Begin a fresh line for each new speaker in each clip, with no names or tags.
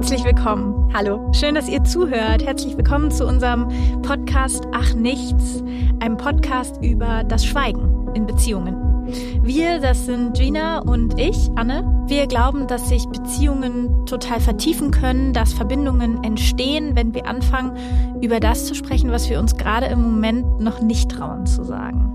Herzlich willkommen.
Hallo.
Schön, dass ihr zuhört. Herzlich willkommen zu unserem Podcast Ach Nichts, einem Podcast über das Schweigen in Beziehungen. Wir, das sind Gina und ich, Anne. Wir glauben, dass sich Beziehungen total vertiefen können, dass Verbindungen entstehen, wenn wir anfangen, über das zu sprechen, was wir uns gerade im Moment noch nicht trauen zu sagen.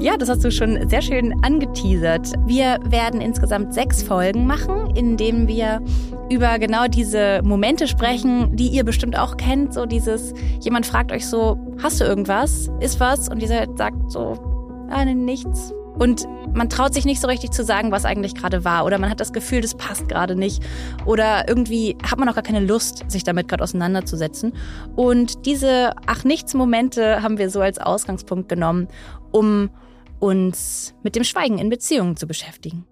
Ja, das hast du schon sehr schön angeteasert. Wir werden insgesamt sechs Folgen machen, in denen wir über genau diese Momente sprechen, die ihr bestimmt auch kennt. So dieses, jemand fragt euch so, hast du irgendwas? Ist was? Und ihr sagt so, ah, nichts. Und man traut sich nicht so richtig zu sagen, was eigentlich gerade war. Oder man hat das Gefühl, das passt gerade nicht. Oder irgendwie hat man auch gar keine Lust, sich damit gerade auseinanderzusetzen. Und diese Ach-Nichts-Momente haben wir so als Ausgangspunkt genommen, um uns mit dem Schweigen in Beziehungen zu beschäftigen.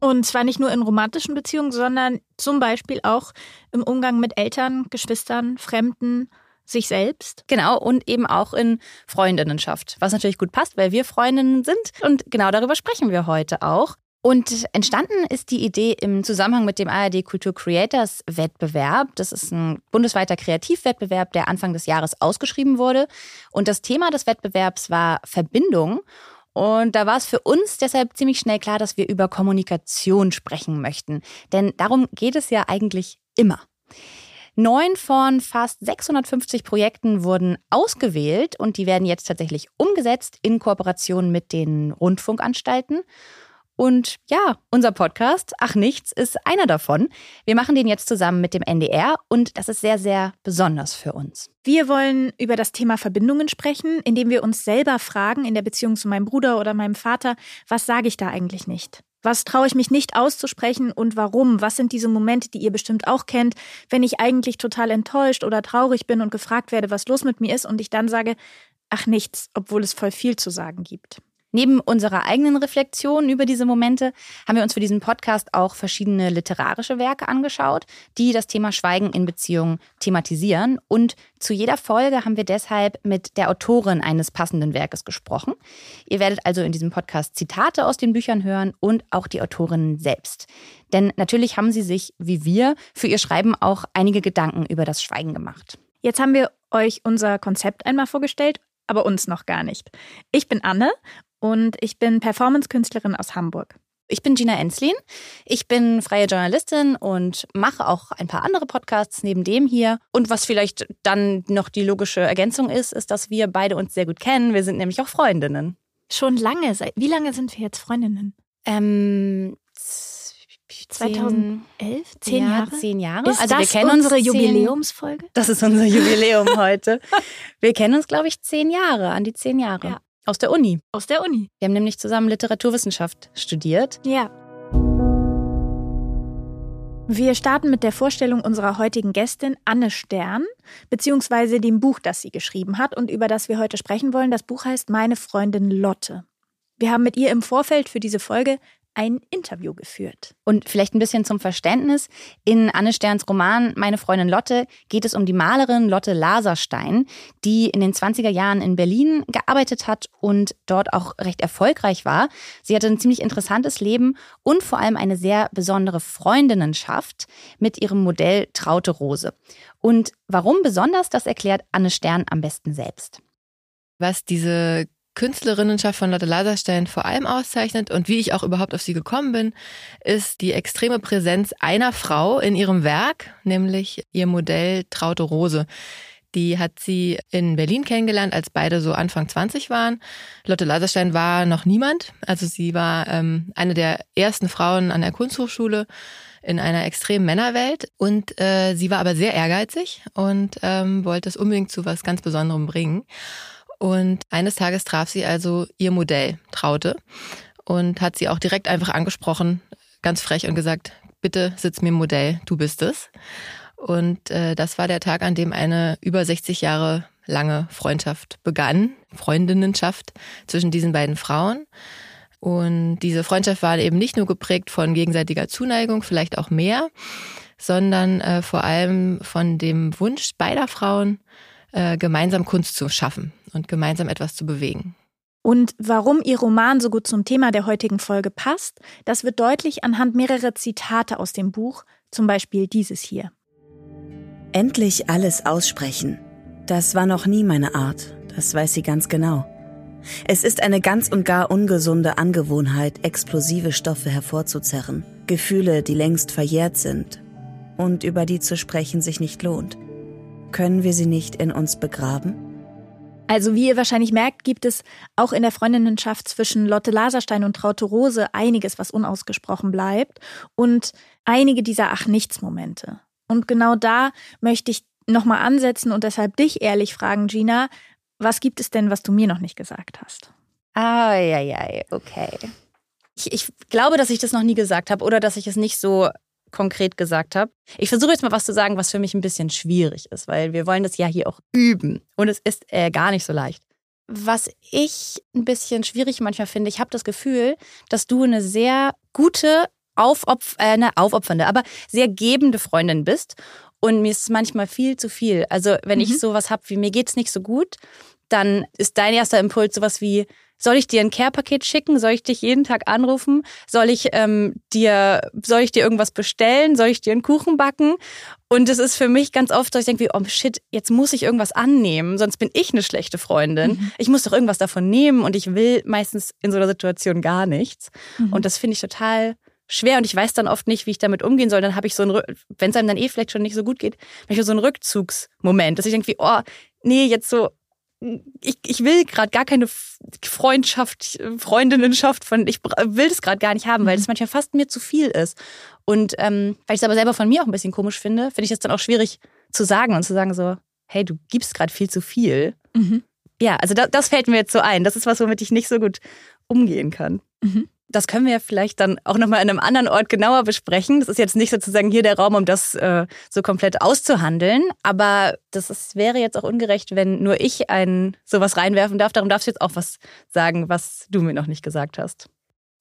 Und zwar nicht nur in romantischen Beziehungen, sondern zum Beispiel auch im Umgang mit Eltern, Geschwistern, Fremden, sich selbst.
Genau, und eben auch in Freundinnenschaft, was natürlich gut passt, weil wir Freundinnen sind. Und genau darüber sprechen wir heute auch. Und entstanden ist die Idee im Zusammenhang mit dem ARD Kultur Creators Wettbewerb. Das ist ein bundesweiter Kreativwettbewerb, der Anfang des Jahres ausgeschrieben wurde. Und das Thema des Wettbewerbs war Verbindung. Und da war es für uns deshalb ziemlich schnell klar, dass wir über Kommunikation sprechen möchten. Denn darum geht es ja eigentlich immer. Neun von fast 650 Projekten wurden ausgewählt und die werden jetzt tatsächlich umgesetzt in Kooperation mit den Rundfunkanstalten. Und ja, unser Podcast, ach nichts, ist einer davon. Wir machen den jetzt zusammen mit dem NDR und das ist sehr, sehr besonders für uns.
Wir wollen über das Thema Verbindungen sprechen, indem wir uns selber fragen in der Beziehung zu meinem Bruder oder meinem Vater, was sage ich da eigentlich nicht? Was traue ich mich nicht auszusprechen und warum? Was sind diese Momente, die ihr bestimmt auch kennt, wenn ich eigentlich total enttäuscht oder traurig bin und gefragt werde, was los mit mir ist und ich dann sage, ach nichts, obwohl es voll viel zu sagen gibt.
Neben unserer eigenen Reflexion über diese Momente haben wir uns für diesen Podcast auch verschiedene literarische Werke angeschaut, die das Thema Schweigen in Beziehungen thematisieren. Und zu jeder Folge haben wir deshalb mit der Autorin eines passenden Werkes gesprochen. Ihr werdet also in diesem Podcast Zitate aus den Büchern hören und auch die Autorinnen selbst. Denn natürlich haben sie sich, wie wir, für ihr Schreiben auch einige Gedanken über das Schweigen gemacht.
Jetzt haben wir euch unser Konzept einmal vorgestellt aber uns noch gar nicht. Ich bin Anne und ich bin Performance-Künstlerin aus Hamburg.
Ich bin Gina Enslin. Ich bin freie Journalistin und mache auch ein paar andere Podcasts neben dem hier. Und was vielleicht dann noch die logische Ergänzung ist, ist, dass wir beide uns sehr gut kennen. Wir sind nämlich auch Freundinnen.
Schon lange. Wie lange sind wir jetzt Freundinnen?
Ähm,
2011? Zehn
ja,
Jahre?
Zehn Jahre.
Ist also das wir kennen unsere uns Jubiläumsfolge?
Das ist unser Jubiläum heute. Wir kennen uns, glaube ich, zehn Jahre, an die zehn Jahre. Ja. Aus der Uni.
Aus der Uni.
Wir haben nämlich zusammen Literaturwissenschaft studiert.
Ja. Wir starten mit der Vorstellung unserer heutigen Gästin Anne Stern, beziehungsweise dem Buch, das sie geschrieben hat und über das wir heute sprechen wollen. Das Buch heißt Meine Freundin Lotte. Wir haben mit ihr im Vorfeld für diese Folge ein Interview geführt.
Und vielleicht ein bisschen zum Verständnis. In Anne Sterns Roman Meine Freundin Lotte geht es um die Malerin Lotte Laserstein, die in den 20er Jahren in Berlin gearbeitet hat und dort auch recht erfolgreich war. Sie hatte ein ziemlich interessantes Leben und vor allem eine sehr besondere Freundinnenschaft mit ihrem Modell Traute Rose. Und warum besonders, das erklärt Anne Stern am besten selbst.
Was diese Künstlerinnenschaft von Lotte Laserstein vor allem auszeichnet und wie ich auch überhaupt auf sie gekommen bin, ist die extreme Präsenz einer Frau in ihrem Werk, nämlich ihr Modell Traute Rose. Die hat sie in Berlin kennengelernt, als beide so Anfang 20 waren. Lotte Laserstein war noch niemand. Also sie war ähm, eine der ersten Frauen an der Kunsthochschule in einer extremen Männerwelt. Und äh, sie war aber sehr ehrgeizig und ähm, wollte es unbedingt zu was ganz Besonderem bringen. Und eines Tages traf sie also ihr Modell, Traute, und hat sie auch direkt einfach angesprochen, ganz frech und gesagt, bitte sitz mir im Modell, du bist es. Und äh, das war der Tag, an dem eine über 60 Jahre lange Freundschaft begann, Freundinnenschaft zwischen diesen beiden Frauen. Und diese Freundschaft war eben nicht nur geprägt von gegenseitiger Zuneigung, vielleicht auch mehr, sondern äh, vor allem von dem Wunsch beider Frauen, äh, gemeinsam Kunst zu schaffen und gemeinsam etwas zu bewegen.
Und warum Ihr Roman so gut zum Thema der heutigen Folge passt, das wird deutlich anhand mehrerer Zitate aus dem Buch, zum Beispiel dieses hier.
Endlich alles aussprechen. Das war noch nie meine Art, das weiß sie ganz genau. Es ist eine ganz und gar ungesunde Angewohnheit, explosive Stoffe hervorzuzerren, Gefühle, die längst verjährt sind und über die zu sprechen sich nicht lohnt. Können wir sie nicht in uns begraben?
Also wie ihr wahrscheinlich merkt, gibt es auch in der Freundinnenschaft zwischen Lotte Laserstein und Traute Rose einiges, was unausgesprochen bleibt und einige dieser Ach-Nichts-Momente. Und genau da möchte ich nochmal ansetzen und deshalb dich ehrlich fragen, Gina, was gibt es denn, was du mir noch nicht gesagt hast?
Ah, ja, ja, okay. Ich, ich glaube, dass ich das noch nie gesagt habe oder dass ich es nicht so konkret gesagt habe. Ich versuche jetzt mal was zu sagen, was für mich ein bisschen schwierig ist, weil wir wollen das ja hier auch üben und es ist äh, gar nicht so leicht. Was ich ein bisschen schwierig manchmal finde, ich habe das Gefühl, dass du eine sehr gute, aufopf äh, eine aufopfernde, aber sehr gebende Freundin bist und mir ist es manchmal viel zu viel. Also wenn mhm. ich sowas habe wie mir geht's nicht so gut, dann ist dein erster Impuls sowas wie, soll ich dir ein Care-Paket schicken? Soll ich dich jeden Tag anrufen? Soll ich ähm, dir, soll ich dir irgendwas bestellen? Soll ich dir einen Kuchen backen? Und es ist für mich ganz oft, dass ich denke, wie, oh shit, jetzt muss ich irgendwas annehmen, sonst bin ich eine schlechte Freundin. Mhm. Ich muss doch irgendwas davon nehmen und ich will meistens in so einer Situation gar nichts. Mhm. Und das finde ich total schwer und ich weiß dann oft nicht, wie ich damit umgehen soll. Dann habe ich so ein, wenn es einem dann eh vielleicht schon nicht so gut geht, habe ich so einen Rückzugsmoment, dass ich denke, wie, oh, nee, jetzt so, ich, ich will gerade gar keine Freundschaft, Freundinnenschaft von, ich will das gerade gar nicht haben, weil das mhm. manchmal fast mir zu viel ist. Und ähm, weil ich es aber selber von mir auch ein bisschen komisch finde, finde ich es dann auch schwierig zu sagen und zu sagen so, hey, du gibst gerade viel zu viel. Mhm. Ja, also da, das fällt mir jetzt so ein. Das ist was, womit ich nicht so gut umgehen kann. Mhm das können wir vielleicht dann auch nochmal an einem anderen Ort genauer besprechen. Das ist jetzt nicht sozusagen hier der Raum, um das äh, so komplett auszuhandeln. Aber das ist, wäre jetzt auch ungerecht, wenn nur ich ein sowas reinwerfen darf. Darum darfst du jetzt auch was sagen, was du mir noch nicht gesagt hast.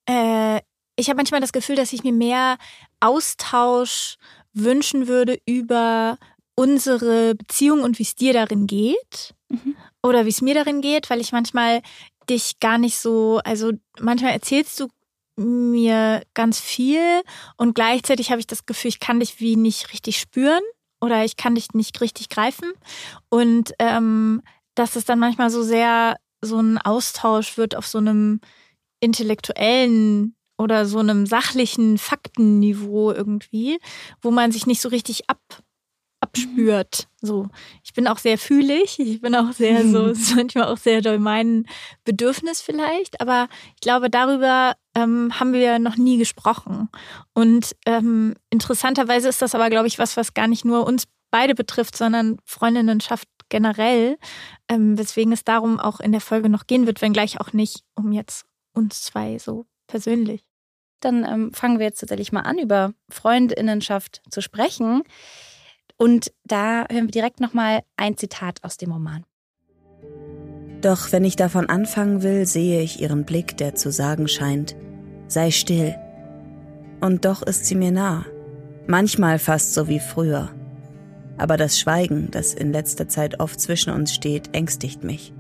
Äh, ich habe manchmal das Gefühl, dass ich mir mehr Austausch wünschen würde über unsere Beziehung und wie es dir darin geht. Mhm. Oder wie es mir darin geht, weil ich manchmal dich gar nicht so, also manchmal erzählst du mir ganz viel und gleichzeitig habe ich das Gefühl, ich kann dich wie nicht richtig spüren oder ich kann dich nicht richtig greifen. Und ähm, dass es dann manchmal so sehr so ein Austausch wird auf so einem intellektuellen oder so einem sachlichen Faktenniveau irgendwie, wo man sich nicht so richtig ab abspürt. So, ich bin auch sehr fühlig, ich bin auch sehr so, manchmal auch sehr doll mein Bedürfnis vielleicht, aber ich glaube, darüber ähm, haben wir noch nie gesprochen. Und ähm, interessanterweise ist das aber, glaube ich, was, was gar nicht nur uns beide betrifft, sondern Freundinnenschaft generell, ähm, weswegen es darum auch in der Folge noch gehen wird, wenngleich auch nicht um jetzt uns zwei so persönlich.
Dann ähm, fangen wir jetzt tatsächlich mal an, über Freundinnenschaft zu sprechen. Und da hören wir direkt nochmal ein Zitat aus dem Roman.
Doch wenn ich davon anfangen will, sehe ich ihren Blick, der zu sagen scheint, sei still. Und doch ist sie mir nah, manchmal fast so wie früher. Aber das Schweigen, das in letzter Zeit oft zwischen uns steht, ängstigt mich.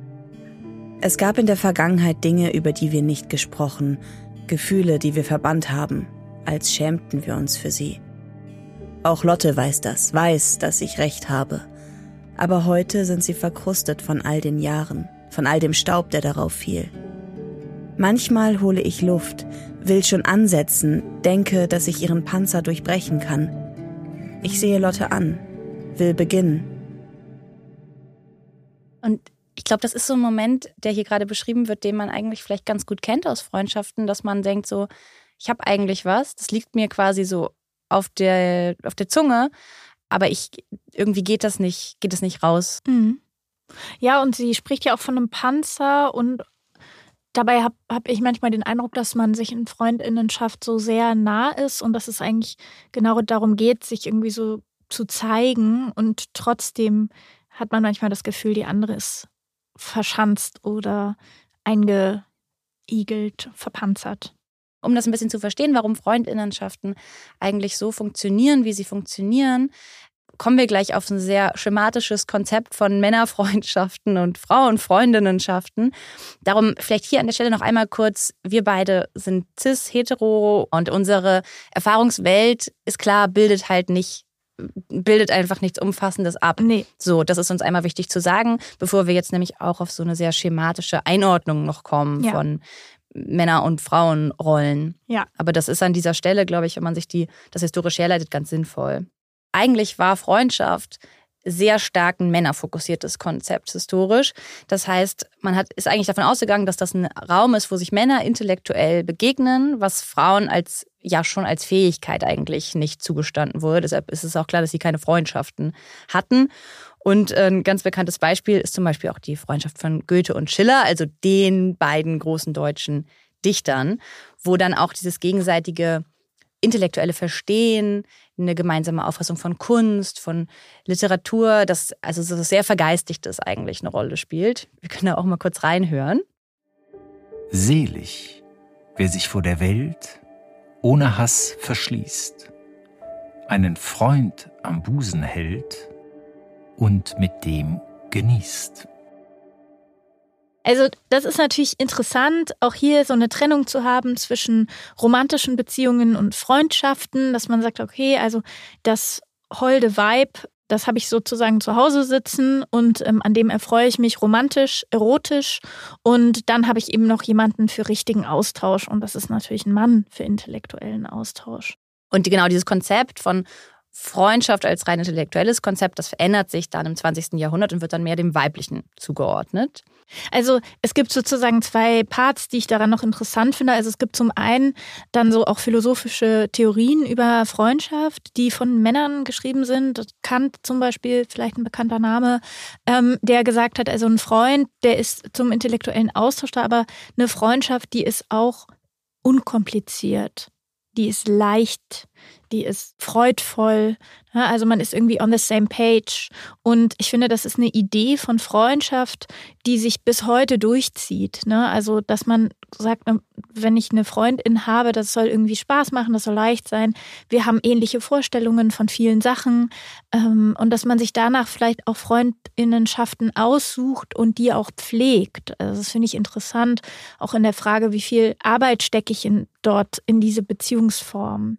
Es gab in der Vergangenheit Dinge, über die wir nicht gesprochen, Gefühle, die wir verbannt haben, als schämten wir uns für sie. Auch Lotte weiß das, weiß, dass ich recht habe. Aber heute sind sie verkrustet von all den Jahren, von all dem Staub, der darauf fiel. Manchmal hole ich Luft, will schon ansetzen, denke, dass ich ihren Panzer durchbrechen kann. Ich sehe Lotte an, will beginnen.
Und ich glaube, das ist so ein Moment, der hier gerade beschrieben wird, den man eigentlich vielleicht ganz gut kennt aus Freundschaften, dass man denkt so, ich habe eigentlich was, das liegt mir quasi so auf der, auf der Zunge, aber ich irgendwie geht das nicht, geht das nicht raus. Mhm.
Ja, und sie spricht ja auch von einem Panzer und dabei habe hab ich manchmal den Eindruck, dass man sich in Freundinnenschaft so sehr nah ist und dass es eigentlich genau darum geht, sich irgendwie so zu zeigen und trotzdem hat man manchmal das Gefühl, die andere ist verschanzt oder eingeigelt, verpanzert
um das ein bisschen zu verstehen, warum Freundinnenschaften eigentlich so funktionieren, wie sie funktionieren, kommen wir gleich auf ein sehr schematisches Konzept von Männerfreundschaften und Frauenfreundinnenschaften. Darum vielleicht hier an der Stelle noch einmal kurz, wir beide sind cis, hetero und unsere Erfahrungswelt ist klar, bildet halt nicht bildet einfach nichts Umfassendes ab.
Nee.
So, das ist uns einmal wichtig zu sagen, bevor wir jetzt nämlich auch auf so eine sehr schematische Einordnung noch kommen
Ja.
von Männer- und Frauenrollen.
Ja.
Aber das ist an dieser Stelle, glaube ich, wenn man sich die, das historisch herleitet, ganz sinnvoll. Eigentlich war Freundschaft sehr stark ein männerfokussiertes Konzept historisch. Das heißt, man hat, ist eigentlich davon ausgegangen, dass das ein Raum ist, wo sich Männer intellektuell begegnen, was Frauen als ja schon als Fähigkeit eigentlich nicht zugestanden wurde. Deshalb ist es auch klar, dass sie keine Freundschaften hatten. Und ein ganz bekanntes Beispiel ist zum Beispiel auch die Freundschaft von Goethe und Schiller, also den beiden großen deutschen Dichtern, wo dann auch dieses gegenseitige intellektuelle Verstehen, eine gemeinsame Auffassung von Kunst, von Literatur, das also so sehr vergeistigtes eigentlich eine Rolle spielt. Wir können da auch mal kurz reinhören.
Selig, wer sich vor der Welt ohne Hass verschließt, einen Freund am Busen hält und mit dem genießt.
Also das ist natürlich interessant, auch hier so eine Trennung zu haben zwischen romantischen Beziehungen und Freundschaften, dass man sagt, okay, also das holde Vibe, das habe ich sozusagen zu Hause sitzen und ähm, an dem erfreue ich mich romantisch, erotisch und dann habe ich eben noch jemanden für richtigen Austausch und das ist natürlich ein Mann für intellektuellen Austausch.
Und genau dieses Konzept von Freundschaft als rein intellektuelles Konzept, das verändert sich dann im 20. Jahrhundert und wird dann mehr dem Weiblichen zugeordnet.
Also es gibt sozusagen zwei Parts, die ich daran noch interessant finde. Also es gibt zum einen dann so auch philosophische Theorien über Freundschaft, die von Männern geschrieben sind. Kant zum Beispiel, vielleicht ein bekannter Name, ähm, der gesagt hat, also ein Freund, der ist zum intellektuellen Austausch da, aber eine Freundschaft, die ist auch unkompliziert, die ist leicht, die ist freudvoll. Ja, also man ist irgendwie on the same page. Und ich finde, das ist eine Idee von Freundschaft, die sich bis heute durchzieht. Ne? Also, dass man sagt, wenn ich eine Freundin habe, das soll irgendwie Spaß machen, das soll leicht sein. Wir haben ähnliche Vorstellungen von vielen Sachen. Ähm, und dass man sich danach vielleicht auch Freundinnenschaften aussucht und die auch pflegt. Also das finde ich interessant, auch in der Frage, wie viel Arbeit stecke ich in, dort in diese Beziehungsform.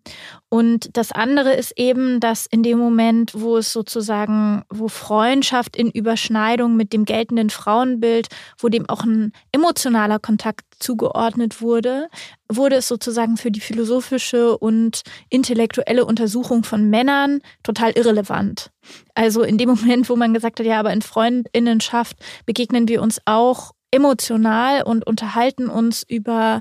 Und das andere ist eben, dass in dem Moment, wo es sozusagen, wo Freundschaft in Überschneidung mit dem geltenden Frauenbild, wo dem auch ein emotionaler Kontakt zugeordnet wurde, wurde es sozusagen für die philosophische und intellektuelle Untersuchung von Männern total irrelevant. Also in dem Moment, wo man gesagt hat, ja, aber in Freundinnenschaft begegnen wir uns auch emotional und unterhalten uns über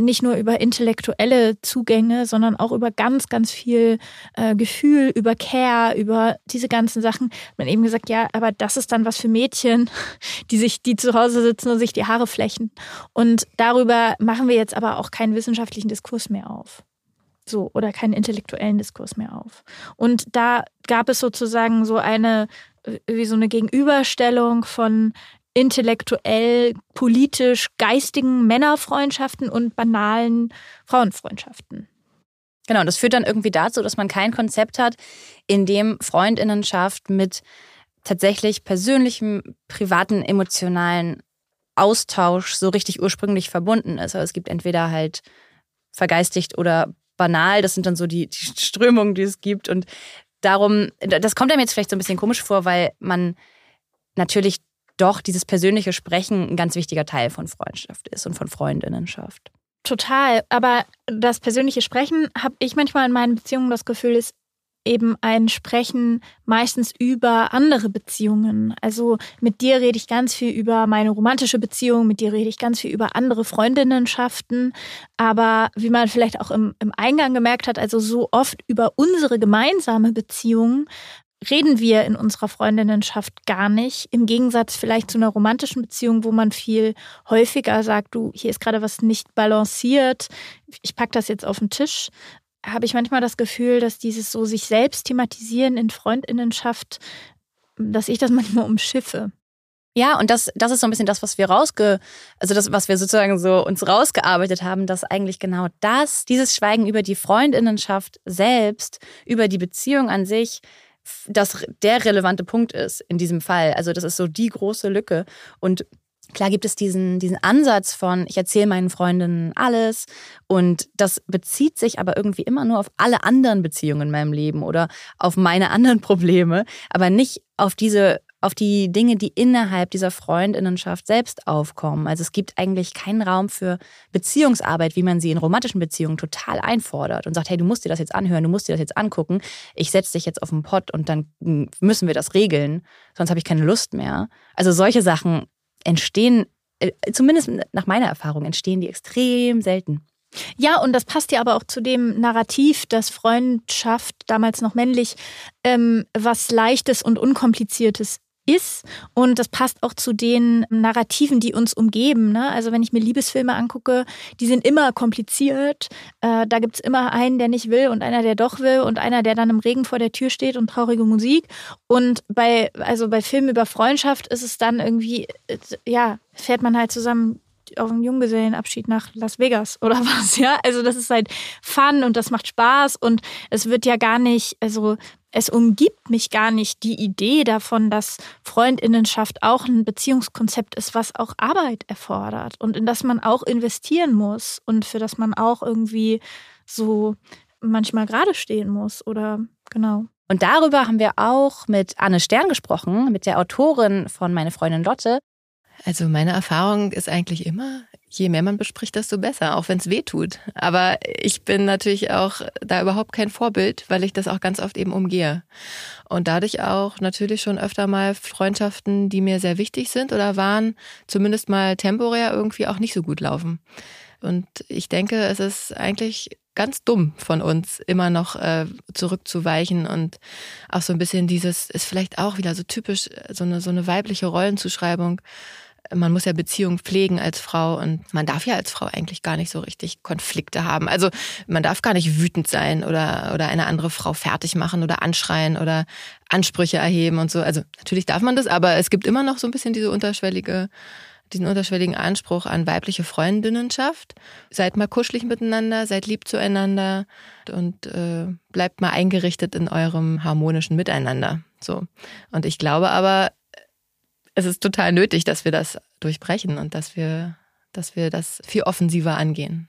nicht nur über intellektuelle Zugänge, sondern auch über ganz, ganz viel äh, Gefühl, über Care, über diese ganzen Sachen. Man eben gesagt, ja, aber das ist dann was für Mädchen, die sich, die zu Hause sitzen und sich die Haare flechten. Und darüber machen wir jetzt aber auch keinen wissenschaftlichen Diskurs mehr auf. So, oder keinen intellektuellen Diskurs mehr auf. Und da gab es sozusagen so eine, wie so eine Gegenüberstellung von intellektuell, politisch, geistigen Männerfreundschaften und banalen Frauenfreundschaften.
Genau, das führt dann irgendwie dazu, dass man kein Konzept hat, in dem Freundinnenschaft mit tatsächlich persönlichem, privaten, emotionalen Austausch so richtig ursprünglich verbunden ist. Also es gibt entweder halt vergeistigt oder banal, das sind dann so die, die Strömungen, die es gibt. Und darum, das kommt einem jetzt vielleicht so ein bisschen komisch vor, weil man natürlich doch dieses persönliche Sprechen ein ganz wichtiger Teil von Freundschaft ist und von Freundinnenschaft.
Total. Aber das persönliche Sprechen habe ich manchmal in meinen Beziehungen das Gefühl, ist eben ein Sprechen meistens über andere Beziehungen. Also mit dir rede ich ganz viel über meine romantische Beziehung, mit dir rede ich ganz viel über andere Freundinnenschaften. Aber wie man vielleicht auch im, im Eingang gemerkt hat, also so oft über unsere gemeinsame Beziehung reden wir in unserer Freundinnenschaft gar nicht. Im Gegensatz vielleicht zu einer romantischen Beziehung, wo man viel häufiger sagt, du, hier ist gerade was nicht balanciert, ich pack das jetzt auf den Tisch. Habe ich manchmal das Gefühl, dass dieses so sich selbst thematisieren in Freundinnenschaft, dass ich das manchmal umschiffe.
Ja, und das, das ist so ein bisschen das, was wir rausge, also das, was wir sozusagen so uns rausgearbeitet haben, dass eigentlich genau das, dieses Schweigen über die Freundinnenschaft selbst, über die Beziehung an sich, das der relevante Punkt ist in diesem Fall. Also das ist so die große Lücke. Und Klar gibt es diesen, diesen Ansatz von, ich erzähle meinen Freundinnen alles und das bezieht sich aber irgendwie immer nur auf alle anderen Beziehungen in meinem Leben oder auf meine anderen Probleme, aber nicht auf diese auf die Dinge, die innerhalb dieser Freundinnenschaft selbst aufkommen. Also es gibt eigentlich keinen Raum für Beziehungsarbeit, wie man sie in romantischen Beziehungen total einfordert und sagt, hey, du musst dir das jetzt anhören, du musst dir das jetzt angucken, ich setze dich jetzt auf den Pott und dann müssen wir das regeln, sonst habe ich keine Lust mehr. Also solche Sachen entstehen, äh, zumindest nach meiner Erfahrung, entstehen die extrem selten.
Ja, und das passt ja aber auch zu dem Narrativ, dass Freundschaft, damals noch männlich, ähm, was Leichtes und Unkompliziertes ist. Und das passt auch zu den Narrativen, die uns umgeben. Ne? Also wenn ich mir Liebesfilme angucke, die sind immer kompliziert. Äh, da gibt's immer einen, der nicht will und einer, der doch will und einer, der dann im Regen vor der Tür steht und traurige Musik. Und bei, also bei Filmen über Freundschaft ist es dann irgendwie, äh, ja, fährt man halt zusammen auf einen Junggesellenabschied nach Las Vegas oder was, ja. Also das ist halt Fun und das macht Spaß und es wird ja gar nicht, also es umgibt mich gar nicht die Idee davon, dass Freundinnenschaft auch ein Beziehungskonzept ist, was auch Arbeit erfordert und in das man auch investieren muss und für das man auch irgendwie so manchmal gerade stehen muss oder genau.
Und darüber haben wir auch mit Anne Stern gesprochen, mit der Autorin von Meine Freundin Lotte.
Also meine Erfahrung ist eigentlich immer, je mehr man bespricht, desto besser, auch wenn es weh tut. Aber ich bin natürlich auch da überhaupt kein Vorbild, weil ich das auch ganz oft eben umgehe. Und dadurch auch natürlich schon öfter mal Freundschaften, die mir sehr wichtig sind oder waren, zumindest mal temporär irgendwie auch nicht so gut laufen. Und ich denke, es ist eigentlich ganz dumm von uns, immer noch äh, zurückzuweichen und auch so ein bisschen dieses, ist vielleicht auch wieder so typisch, so eine, so eine weibliche Rollenzuschreibung man muss ja Beziehungen pflegen als Frau und man darf ja als Frau eigentlich gar nicht so richtig Konflikte haben. Also man darf gar nicht wütend sein oder, oder eine andere Frau fertig machen oder anschreien oder Ansprüche erheben und so. Also natürlich darf man das, aber es gibt immer noch so ein bisschen diese unterschwellige diesen unterschwelligen Anspruch an weibliche Freundinnenschaft. Seid mal kuschelig miteinander, seid lieb zueinander und äh, bleibt mal eingerichtet in eurem harmonischen Miteinander. So. Und ich glaube aber, es ist total nötig, dass wir das durchbrechen und dass wir, dass wir das viel offensiver angehen.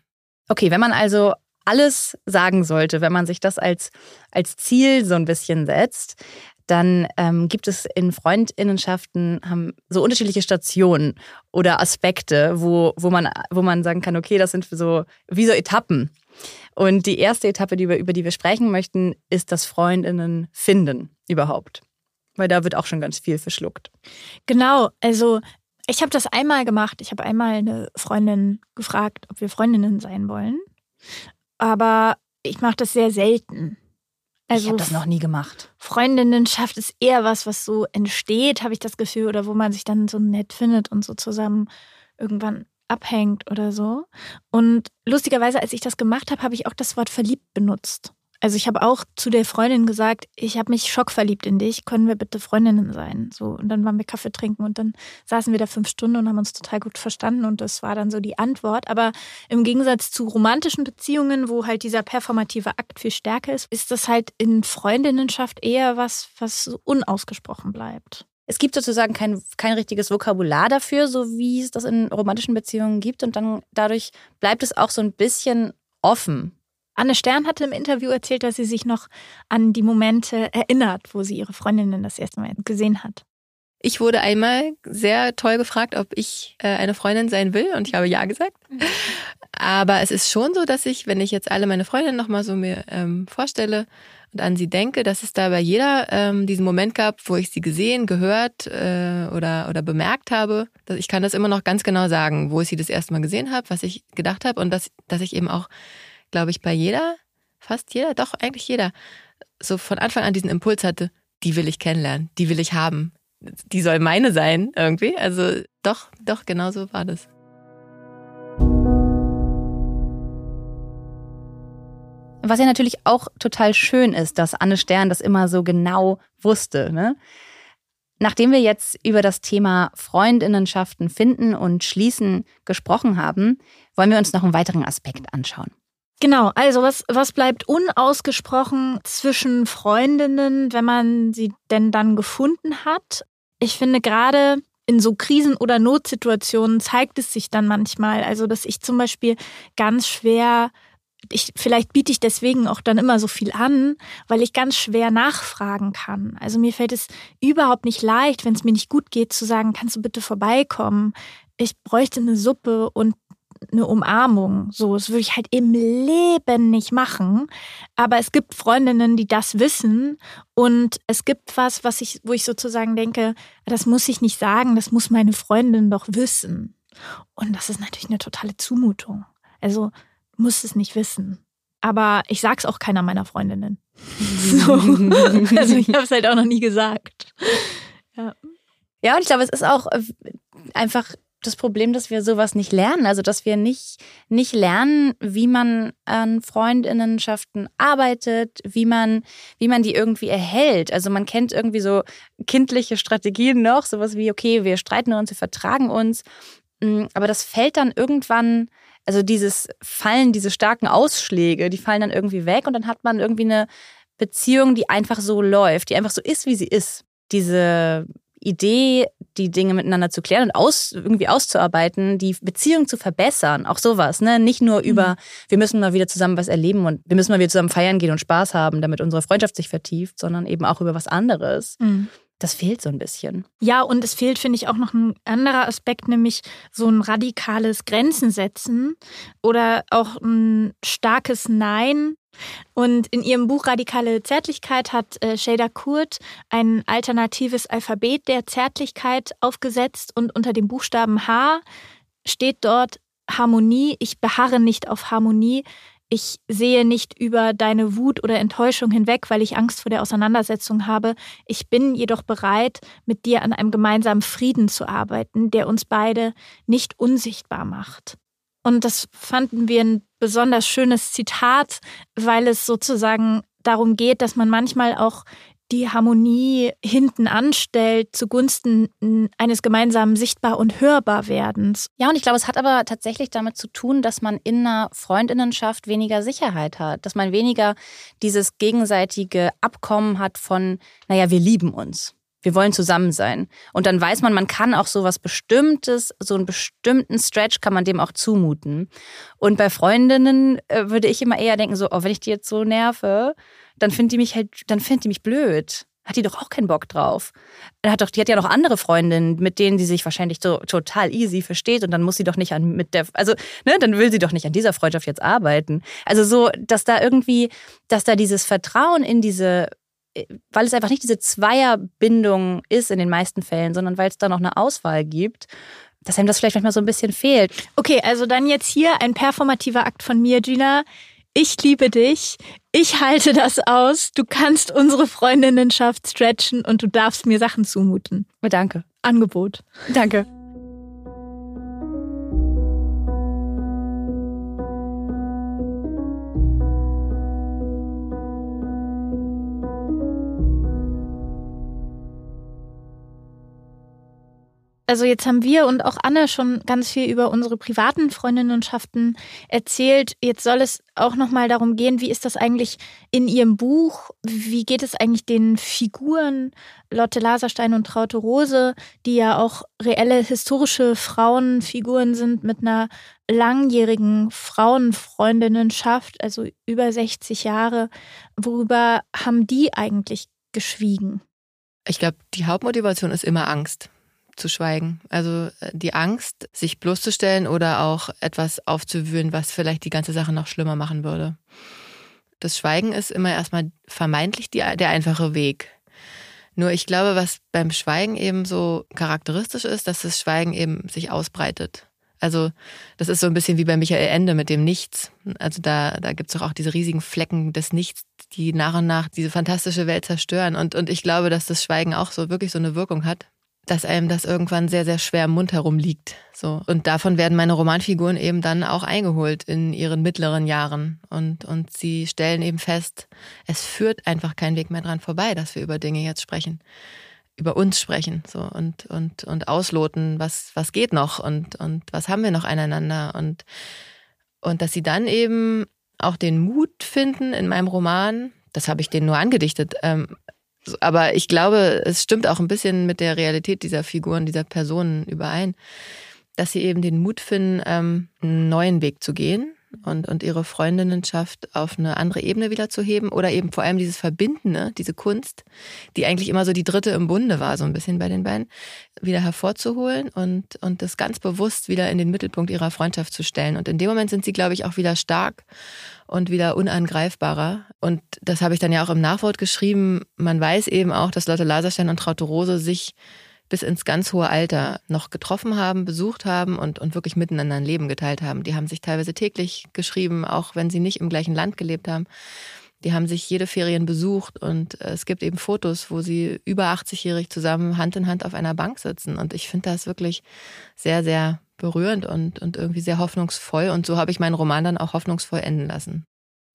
Okay, wenn man also alles sagen sollte, wenn man sich das als, als Ziel so ein bisschen setzt, dann ähm, gibt es in Freundinnenschaften haben so unterschiedliche Stationen oder Aspekte, wo, wo, man, wo man sagen kann, okay, das sind so wie so Etappen. Und die erste Etappe, die wir, über die wir sprechen möchten, ist das Freundinnen finden überhaupt weil da wird auch schon ganz viel verschluckt.
Genau, also ich habe das einmal gemacht. Ich habe einmal eine Freundin gefragt, ob wir Freundinnen sein wollen. Aber ich mache das sehr selten.
Also ich habe das noch nie gemacht.
Freundinnenschaft ist eher was, was so entsteht, habe ich das Gefühl, oder wo man sich dann so nett findet und so zusammen irgendwann abhängt oder so. Und lustigerweise, als ich das gemacht habe, habe ich auch das Wort verliebt benutzt. Also ich habe auch zu der Freundin gesagt, ich habe mich schockverliebt in dich, können wir bitte Freundinnen sein? So und dann waren wir Kaffee trinken und dann saßen wir da fünf Stunden und haben uns total gut verstanden und das war dann so die Antwort. Aber im Gegensatz zu romantischen Beziehungen, wo halt dieser performative Akt viel stärker ist, ist das halt in Freundinnenschaft eher was, was unausgesprochen bleibt.
Es gibt sozusagen kein, kein richtiges Vokabular dafür, so wie es das in romantischen Beziehungen gibt. Und dann dadurch bleibt es auch so ein bisschen offen.
Anne Stern hatte im Interview erzählt, dass sie sich noch an die Momente erinnert, wo sie ihre Freundinnen das erste Mal gesehen hat.
Ich wurde einmal sehr toll gefragt, ob ich äh, eine Freundin sein will und ich habe ja gesagt. Aber es ist schon so, dass ich, wenn ich jetzt alle meine Freundinnen nochmal so mir ähm, vorstelle und an sie denke, dass es da bei jeder ähm, diesen Moment gab, wo ich sie gesehen, gehört äh, oder, oder bemerkt habe. Dass ich kann das immer noch ganz genau sagen, wo ich sie das erste Mal gesehen habe, was ich gedacht habe und dass, dass ich eben auch glaube ich, bei jeder, fast jeder, doch eigentlich jeder, so von Anfang an diesen Impuls hatte, die will ich kennenlernen, die will ich haben, die soll meine sein irgendwie. Also doch, doch, genau so war das.
Was ja natürlich auch total schön ist, dass Anne Stern das immer so genau wusste. Ne? Nachdem wir jetzt über das Thema Freundinnenschaften finden und schließen gesprochen haben, wollen wir uns noch einen weiteren Aspekt anschauen.
Genau, also was, was bleibt unausgesprochen zwischen Freundinnen, wenn man sie denn dann gefunden hat? Ich finde gerade in so Krisen oder Notsituationen zeigt es sich dann manchmal. Also, dass ich zum Beispiel ganz schwer ich, vielleicht biete ich deswegen auch dann immer so viel an, weil ich ganz schwer nachfragen kann. Also mir fällt es überhaupt nicht leicht, wenn es mir nicht gut geht, zu sagen, kannst du bitte vorbeikommen? Ich bräuchte eine Suppe und eine Umarmung. So, das würde ich halt im Leben nicht machen. Aber es gibt Freundinnen, die das wissen. Und es gibt was, was ich, wo ich sozusagen denke, das muss ich nicht sagen, das muss meine Freundin doch wissen. Und das ist natürlich eine totale Zumutung. Also muss es nicht wissen. Aber ich sag's auch keiner meiner Freundinnen. So. Also ich habe es halt auch noch nie gesagt.
Ja. Ja, und ich glaube, es ist auch äh, einfach das Problem, dass wir sowas nicht lernen. Also, dass wir nicht, nicht lernen, wie man an Freundinnenschaften arbeitet, wie man, wie man die irgendwie erhält. Also, man kennt irgendwie so kindliche Strategien noch, sowas wie, okay, wir streiten uns, wir vertragen uns. Mm, aber das fällt dann irgendwann also dieses Fallen, diese starken Ausschläge, die fallen dann irgendwie weg und dann hat man irgendwie eine Beziehung, die einfach so läuft, die einfach so ist, wie sie ist. Diese Idee, die Dinge miteinander zu klären und aus, irgendwie auszuarbeiten, die Beziehung zu verbessern, auch sowas, ne? Nicht nur über, mhm. wir müssen mal wieder zusammen was erleben und wir müssen mal wieder zusammen feiern gehen und Spaß haben, damit unsere Freundschaft sich vertieft, sondern eben auch über was anderes. Mhm. Das fehlt so ein bisschen.
Ja, und es fehlt, finde ich, auch noch ein anderer Aspekt, nämlich so ein radikales Grenzen setzen oder auch ein starkes Nein. Und in ihrem Buch Radikale Zärtlichkeit hat äh, Shada Kurt ein alternatives Alphabet der Zärtlichkeit aufgesetzt und unter dem Buchstaben H steht dort Harmonie. Ich beharre nicht auf Harmonie ich sehe nicht über deine Wut oder Enttäuschung hinweg, weil ich Angst vor der Auseinandersetzung habe. Ich bin jedoch bereit, mit dir an einem gemeinsamen Frieden zu arbeiten, der uns beide nicht unsichtbar macht. Und das fanden wir ein besonders schönes Zitat, weil es sozusagen darum geht, dass man manchmal auch die Harmonie hinten anstellt zugunsten eines gemeinsamen Sichtbar- und Hörbarwerdens.
Ja, und ich glaube, es hat aber tatsächlich damit zu tun, dass man in einer Freundinnenschaft weniger Sicherheit hat, dass man weniger dieses gegenseitige Abkommen hat von, naja, wir lieben uns. Wir wollen zusammen sein. Und dann weiß man, man kann auch so was Bestimmtes, so einen bestimmten Stretch kann man dem auch zumuten. Und bei Freundinnen äh, würde ich immer eher denken, so, oh, wenn ich die jetzt so nerve, dann findet die mich halt, dann findet die mich blöd. Hat die doch auch keinen Bock drauf. Hat doch, die hat ja noch andere Freundinnen, mit denen sie sich wahrscheinlich so total easy versteht und dann muss sie doch nicht an mit der, also, ne, dann will sie doch nicht an dieser Freundschaft jetzt arbeiten. Also so, dass da irgendwie, dass da dieses Vertrauen in diese weil es einfach nicht diese Zweierbindung ist in den meisten Fällen, sondern weil es da noch eine Auswahl gibt, dass einem das vielleicht manchmal so ein bisschen fehlt.
Okay, also dann jetzt hier ein performativer Akt von mir, Gina ich liebe dich, ich halte das aus, du kannst unsere Freundinnenschaft stretchen und du darfst mir Sachen zumuten.
Danke.
Angebot.
Danke.
Also jetzt haben wir und auch Anne schon ganz viel über unsere privaten Freundinnenschaften erzählt. Jetzt soll es auch noch mal darum gehen, wie ist das eigentlich in ihrem Buch? Wie geht es eigentlich den Figuren Lotte Laserstein und Traute Rose, die ja auch reelle historische Frauenfiguren sind mit einer langjährigen Frauenfreundinnenschaft, also über 60 Jahre. Worüber haben die eigentlich geschwiegen?
Ich glaube, die Hauptmotivation ist immer Angst schweigen. Also äh, die Angst, sich bloßzustellen oder auch etwas aufzuwühlen, was vielleicht die ganze Sache noch schlimmer machen würde. Das Schweigen ist immer erstmal vermeintlich die, der einfache Weg. Nur ich glaube, was beim Schweigen eben so charakteristisch ist, dass das Schweigen eben sich ausbreitet. Also das ist so ein bisschen wie bei Michael Ende mit dem Nichts. Also da, da gibt es doch auch diese riesigen Flecken des Nichts, die nach und nach diese fantastische Welt zerstören. Und, und ich glaube, dass das Schweigen auch so wirklich so eine Wirkung hat dass einem das irgendwann sehr, sehr schwer im Mund herum liegt. So. Und davon werden meine Romanfiguren eben dann auch eingeholt in ihren mittleren Jahren. Und, und sie stellen eben fest, es führt einfach kein Weg mehr dran vorbei, dass wir über Dinge jetzt sprechen. Über uns sprechen, so, und, und, und ausloten, was, was geht noch und, und was haben wir noch aneinander und, und dass sie dann eben auch den Mut finden in meinem Roman, das habe ich denen nur angedichtet, ähm, Aber ich glaube, es stimmt auch ein bisschen mit der Realität dieser Figuren, dieser Personen überein, dass sie eben den Mut finden, ähm, einen neuen Weg zu gehen und, und ihre Freundinnenschaft auf eine andere Ebene wieder zu heben oder eben vor allem dieses Verbindende, diese Kunst, die eigentlich immer so die dritte im Bunde war, so ein bisschen bei den beiden, wieder hervorzuholen und, und das ganz bewusst wieder in den Mittelpunkt ihrer Freundschaft zu stellen. Und in dem Moment sind sie, glaube ich, auch wieder stark und wieder unangreifbarer. Und das habe ich dann ja auch im Nachwort geschrieben. Man weiß eben auch, dass Lotte Laserstein und Traute Rose sich bis ins ganz hohe Alter noch getroffen haben, besucht haben und, und wirklich miteinander ein Leben geteilt haben. Die haben sich teilweise täglich geschrieben, auch wenn sie nicht im gleichen Land gelebt haben. Die haben sich jede Ferien besucht und es gibt eben Fotos, wo sie über 80-jährig zusammen Hand in Hand auf einer Bank sitzen. Und ich finde das wirklich sehr, sehr berührend und, und irgendwie sehr hoffnungsvoll. Und so habe ich meinen Roman dann auch hoffnungsvoll enden lassen.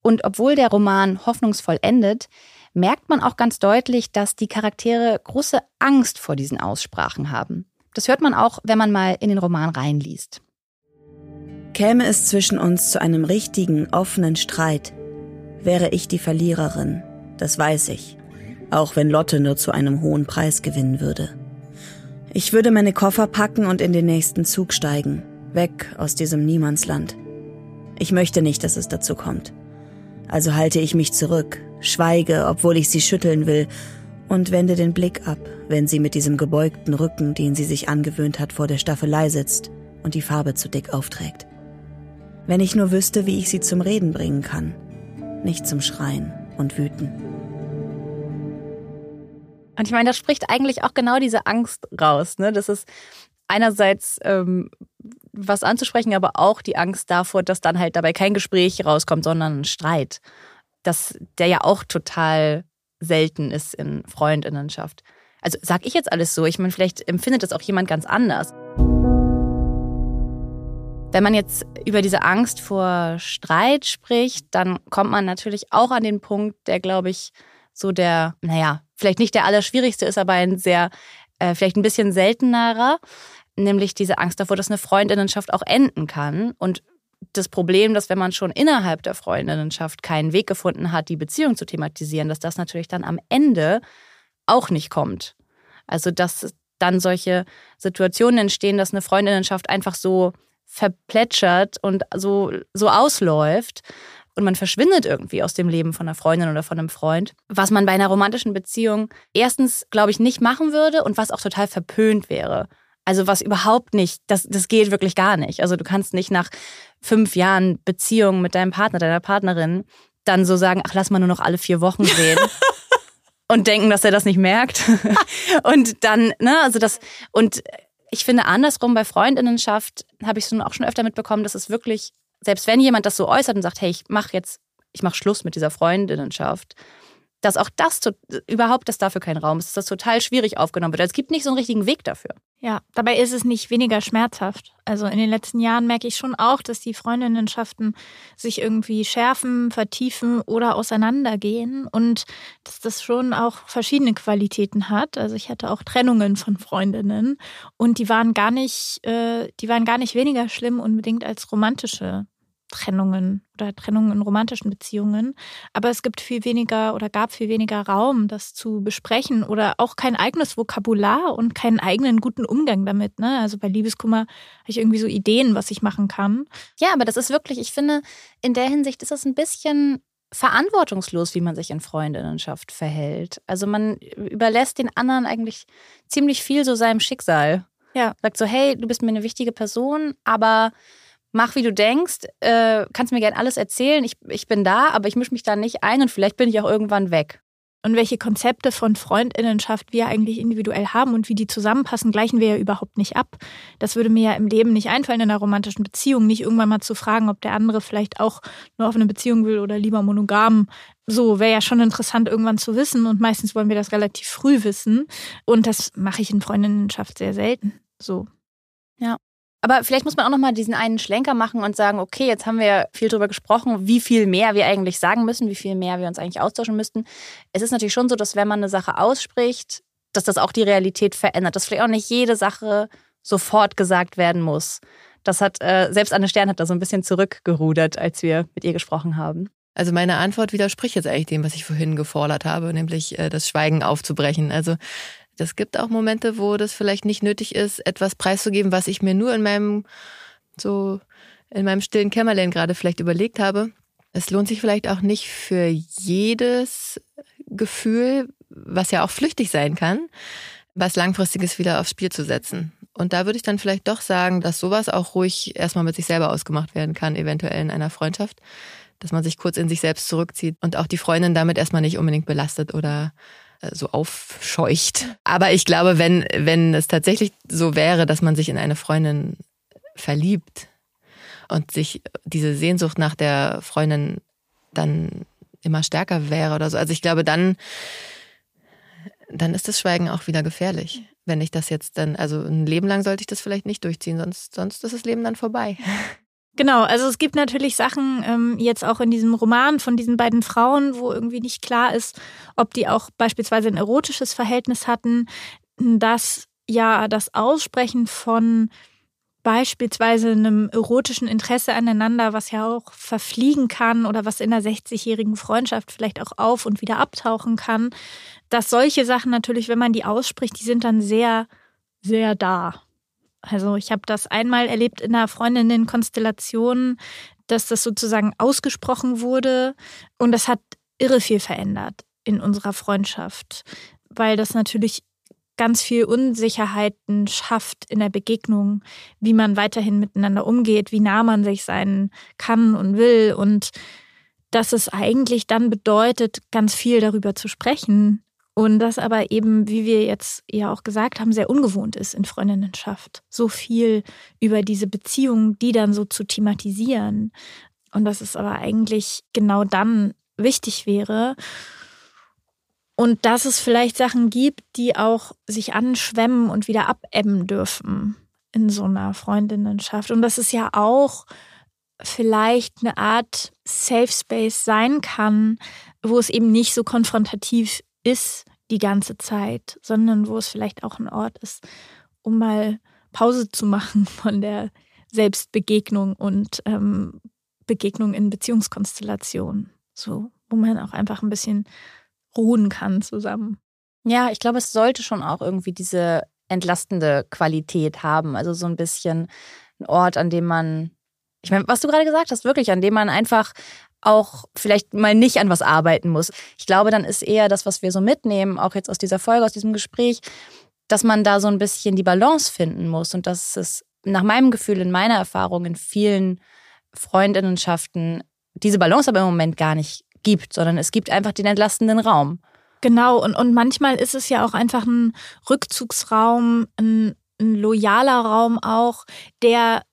Und obwohl der Roman hoffnungsvoll endet, merkt man auch ganz deutlich, dass die Charaktere große Angst vor diesen Aussprachen haben. Das hört man auch, wenn man mal in den Roman reinliest.
Käme es zwischen uns zu einem richtigen, offenen Streit, wäre ich die Verliererin, das weiß ich, auch wenn Lotte nur zu einem hohen Preis gewinnen würde. Ich würde meine Koffer packen und in den nächsten Zug steigen, weg aus diesem Niemandsland. Ich möchte nicht, dass es dazu kommt. Also halte ich mich zurück, schweige, obwohl ich sie schütteln will, und wende den Blick ab, wenn sie mit diesem gebeugten Rücken, den sie sich angewöhnt hat, vor der Staffelei sitzt und die Farbe zu dick aufträgt. Wenn ich nur wüsste, wie ich sie zum Reden bringen kann, nicht zum Schreien und Wüten.
Und ich meine, das spricht eigentlich auch genau diese Angst raus. Ne? Das ist einerseits ähm, was anzusprechen, aber auch die Angst davor, dass dann halt dabei kein Gespräch rauskommt, sondern ein Streit dass der ja auch total selten ist in Freundinnenschaft. Also sag ich jetzt alles so. Ich meine, vielleicht empfindet das auch jemand ganz anders. Wenn man jetzt über diese Angst vor Streit spricht, dann kommt man natürlich auch an den Punkt, der, glaube ich, so der, naja, vielleicht nicht der allerschwierigste ist, aber ein sehr, äh, vielleicht ein bisschen seltenerer, nämlich diese Angst davor, dass eine Freundinnenschaft auch enden kann. Und das Problem, dass wenn man schon innerhalb der Freundinnenschaft keinen Weg gefunden hat, die Beziehung zu thematisieren, dass das natürlich dann am Ende auch nicht kommt. Also dass dann solche Situationen entstehen, dass eine Freundinnenschaft einfach so verplätschert und so, so ausläuft und man verschwindet irgendwie aus dem Leben von einer Freundin oder von einem Freund, was man bei einer romantischen Beziehung erstens, glaube ich, nicht machen würde und was auch total verpönt wäre. Also was überhaupt nicht, das, das geht wirklich gar nicht. Also du kannst nicht nach fünf Jahren Beziehung mit deinem Partner, deiner Partnerin, dann so sagen, ach, lass mal nur noch alle vier Wochen sehen. und denken, dass er das nicht merkt. und dann, ne, also das, und ich finde andersrum bei Freundinnenschaft habe ich es auch schon öfter mitbekommen, dass es wirklich, selbst wenn jemand das so äußert und sagt, hey, ich mach jetzt, ich mach Schluss mit dieser Freundinnenschaft, dass auch das überhaupt, dass dafür kein Raum ist, dass das total schwierig aufgenommen wird. Also es gibt nicht so einen richtigen Weg dafür.
Ja, dabei ist es nicht weniger schmerzhaft. Also in den letzten Jahren merke ich schon auch, dass die Freundinnenschaften sich irgendwie schärfen, vertiefen oder auseinandergehen und dass das schon auch verschiedene Qualitäten hat. Also ich hatte auch Trennungen von Freundinnen und die waren gar nicht, äh, die waren gar nicht weniger schlimm unbedingt als romantische Trennungen oder Trennungen in romantischen Beziehungen. Aber es gibt viel weniger oder gab viel weniger Raum, das zu besprechen oder auch kein eigenes Vokabular und keinen eigenen guten Umgang damit. Ne? Also bei Liebeskummer habe ich irgendwie so Ideen, was ich machen kann.
Ja, aber das ist wirklich, ich finde, in der Hinsicht ist das ein bisschen verantwortungslos, wie man sich in Freundinnenschaft verhält. Also man überlässt den anderen eigentlich ziemlich viel so seinem Schicksal. Ja. Sagt so, hey, du bist mir eine wichtige Person, aber mach wie du denkst, äh, kannst mir gerne alles erzählen, ich, ich bin da, aber ich mische mich da nicht ein und vielleicht bin ich auch irgendwann weg.
Und welche Konzepte von Freundinnenschaft wir eigentlich individuell haben und wie die zusammenpassen, gleichen wir ja überhaupt nicht ab. Das würde mir ja im Leben nicht einfallen, in einer romantischen Beziehung, nicht irgendwann mal zu fragen, ob der andere vielleicht auch nur auf eine Beziehung will oder lieber monogam. So wäre ja schon interessant, irgendwann zu wissen. Und meistens wollen wir das relativ früh wissen. Und das mache ich in Freundinnenschaft sehr selten. So.
Ja. Aber vielleicht muss man auch noch mal diesen einen Schlenker machen und sagen, okay, jetzt haben wir viel darüber gesprochen, wie viel mehr wir eigentlich sagen müssen, wie viel mehr wir uns eigentlich austauschen müssten. Es ist natürlich schon so, dass wenn man eine Sache ausspricht, dass das auch die Realität verändert, dass vielleicht auch nicht jede Sache sofort gesagt werden muss. Das hat äh, selbst Anne Stern hat da so ein bisschen zurückgerudert, als wir mit ihr gesprochen haben.
Also meine Antwort widerspricht jetzt eigentlich dem, was ich vorhin gefordert habe, nämlich äh, das Schweigen aufzubrechen. Also das gibt auch Momente, wo das vielleicht nicht nötig ist, etwas preiszugeben, was ich mir nur in meinem so in meinem stillen Kämmerlein gerade vielleicht überlegt habe. Es lohnt sich vielleicht auch nicht für jedes Gefühl, was ja auch flüchtig sein kann, was langfristiges wieder aufs Spiel zu setzen. Und da würde ich dann vielleicht doch sagen, dass sowas auch ruhig erstmal mit sich selber ausgemacht werden kann, eventuell in einer Freundschaft, dass man sich kurz in sich selbst zurückzieht und auch die Freundin damit erstmal nicht unbedingt belastet oder so aufscheucht. Aber ich glaube, wenn, wenn es tatsächlich so wäre, dass man sich in eine Freundin verliebt und sich diese Sehnsucht nach der Freundin dann immer stärker wäre oder so. Also ich glaube, dann, dann ist das Schweigen auch wieder gefährlich. Wenn ich das jetzt dann, also ein Leben lang sollte ich das vielleicht nicht durchziehen, sonst, sonst ist das Leben dann vorbei.
Genau, also es gibt natürlich Sachen ähm, jetzt auch in diesem Roman von diesen beiden Frauen, wo irgendwie nicht klar ist, ob die auch beispielsweise ein erotisches Verhältnis hatten, dass ja das Aussprechen von beispielsweise einem erotischen Interesse aneinander, was ja auch verfliegen kann oder was in einer 60-jährigen Freundschaft vielleicht auch auf und wieder abtauchen kann, dass solche Sachen natürlich, wenn man die ausspricht, die sind dann sehr, sehr da. Also ich habe das einmal erlebt in einer Freundinnen-Konstellation, dass das sozusagen ausgesprochen wurde und das hat irre viel verändert in unserer Freundschaft, weil das natürlich ganz viel Unsicherheiten schafft in der Begegnung, wie man weiterhin miteinander umgeht, wie nah man sich sein kann und will und dass es eigentlich dann bedeutet, ganz viel darüber zu sprechen und das aber eben, wie wir jetzt ja auch gesagt haben, sehr ungewohnt ist in Freundinnenschaft, so viel über diese Beziehung, die dann so zu thematisieren. Und dass es aber eigentlich genau dann wichtig wäre. Und dass es vielleicht Sachen gibt, die auch sich anschwemmen und wieder abebben dürfen in so einer Freundinnenschaft. Und dass es ja auch vielleicht eine Art Safe Space sein kann, wo es eben nicht so konfrontativ ist die ganze Zeit, sondern wo es vielleicht auch ein Ort ist, um mal Pause zu machen von der Selbstbegegnung und ähm, Begegnung in Beziehungskonstellationen. So, wo man auch einfach ein bisschen ruhen kann zusammen.
Ja, ich glaube, es sollte schon auch irgendwie diese entlastende Qualität haben. Also so ein bisschen ein Ort, an dem man, ich meine, was du gerade gesagt hast, wirklich, an dem man einfach auch vielleicht mal nicht an was arbeiten muss. Ich glaube, dann ist eher das, was wir so mitnehmen, auch jetzt aus dieser Folge, aus diesem Gespräch, dass man da so ein bisschen die Balance finden muss und dass es nach meinem Gefühl, in meiner Erfahrung, in vielen Freundinnenschaften diese Balance aber im Moment gar nicht gibt, sondern es gibt einfach den entlastenden Raum.
Genau, und, und manchmal ist es ja auch einfach ein Rückzugsraum, ein, ein loyaler Raum auch, der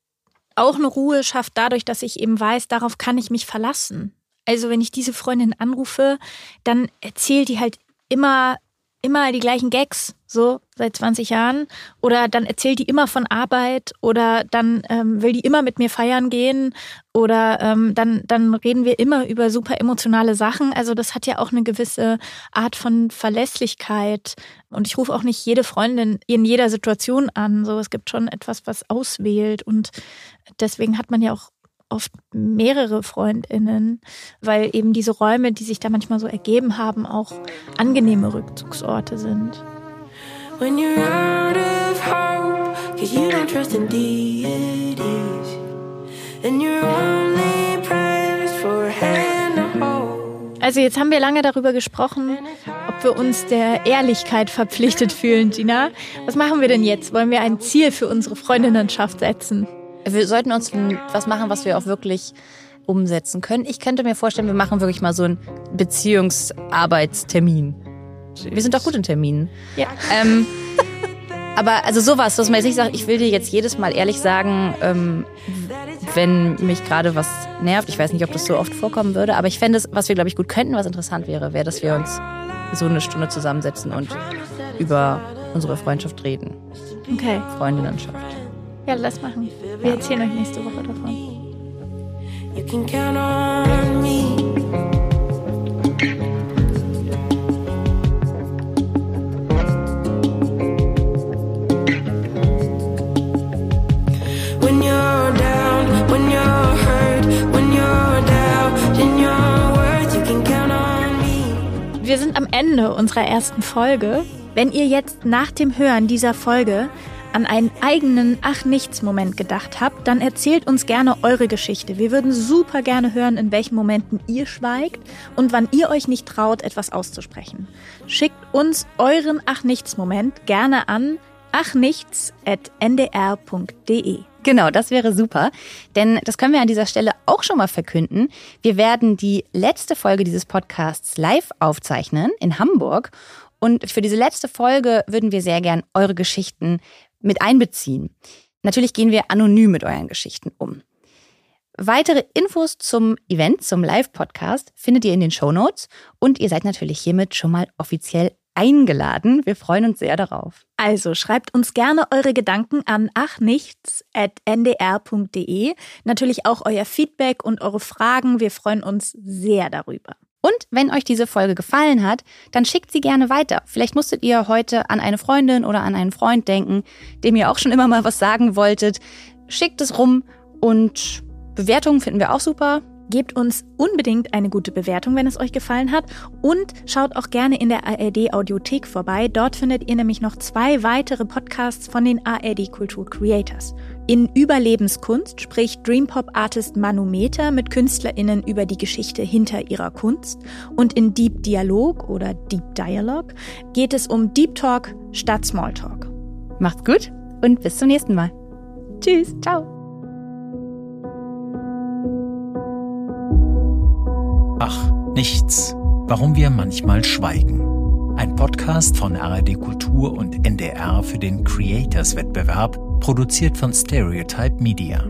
auch eine Ruhe schafft dadurch, dass ich eben weiß, darauf kann ich mich verlassen. Also wenn ich diese Freundin anrufe, dann erzählt die halt immer immer die gleichen Gags, so seit 20 Jahren. Oder dann erzählt die immer von Arbeit oder dann ähm, will die immer mit mir feiern gehen oder ähm, dann, dann reden wir immer über super emotionale Sachen. Also das hat ja auch eine gewisse Art von Verlässlichkeit. Und ich rufe auch nicht jede Freundin in jeder Situation an. So, es gibt schon etwas, was auswählt. Und deswegen hat man ja auch oft mehrere Freundinnen, weil eben diese Räume, die sich da manchmal so ergeben haben, auch angenehme Rückzugsorte sind. When you're out of hope, cause you don't trust in deities, and you're only prayers for a hand to hold. Also jetzt haben wir lange darüber gesprochen, ob wir uns der Ehrlichkeit verpflichtet fühlen, Gina. Was machen wir denn jetzt? Wollen wir ein Ziel für unsere Freundinnenschaft setzen?
Wir sollten uns was machen, was wir auch wirklich umsetzen können. Ich könnte mir vorstellen, wir machen wirklich mal so einen Beziehungsarbeitstermin. Wir sind doch gut in Terminen.
Ja.
Ähm, aber also sowas, dass man jetzt nicht sagt, ich will dir jetzt jedes Mal ehrlich sagen, ähm, wenn mich gerade was nervt. Ich weiß nicht, ob das so oft vorkommen würde, aber ich fände es, was wir, glaube ich, gut könnten, was interessant wäre, wäre, dass wir uns so eine Stunde zusammensetzen und über unsere Freundschaft reden.
Okay.
Freundinnenschaft.
Ja, lass machen. Wir erzählen euch nächste Woche davon. You can count on me. Wir sind am Ende unserer ersten Folge. Wenn ihr jetzt nach dem Hören dieser Folge an einen eigenen Ach nichts Moment gedacht habt, dann erzählt uns gerne eure Geschichte. Wir würden super gerne hören, in welchen Momenten ihr schweigt und wann ihr euch nicht traut, etwas auszusprechen. Schickt uns euren Ach nichts Moment gerne an achnichts@ndr.de.
Genau, das wäre super, denn das können wir an dieser Stelle auch schon mal verkünden. Wir werden die letzte Folge dieses Podcasts live aufzeichnen in Hamburg und für diese letzte Folge würden wir sehr gern eure Geschichten mit einbeziehen. Natürlich gehen wir anonym mit euren Geschichten um. Weitere Infos zum Event, zum Live-Podcast findet ihr in den Show Notes und ihr seid natürlich hiermit schon mal offiziell eingeladen. Wir freuen uns sehr darauf.
Also schreibt uns gerne eure Gedanken an achnichts.ndr.de. Natürlich auch euer Feedback und eure Fragen. Wir freuen uns sehr darüber.
Und wenn euch diese Folge gefallen hat, dann schickt sie gerne weiter. Vielleicht musstet ihr heute an eine Freundin oder an einen Freund denken, dem ihr auch schon immer mal was sagen wolltet. Schickt es rum und Bewertungen finden wir auch super.
Gebt uns unbedingt eine gute Bewertung, wenn es euch gefallen hat. Und schaut auch gerne in der ARD Audiothek vorbei. Dort findet ihr nämlich noch zwei weitere Podcasts von den ARD Kultur Creators. In Überlebenskunst spricht Dreampop Artist Manometer mit KünstlerInnen über die Geschichte hinter ihrer Kunst. Und in Deep Dialog oder Deep Dialogue geht es um Deep Talk statt Smalltalk.
Macht's gut und bis zum nächsten Mal. Tschüss, ciao.
Ach, nichts. Warum wir manchmal schweigen. Ein Podcast von RRD Kultur und NDR für den Creators Wettbewerb, produziert von Stereotype Media.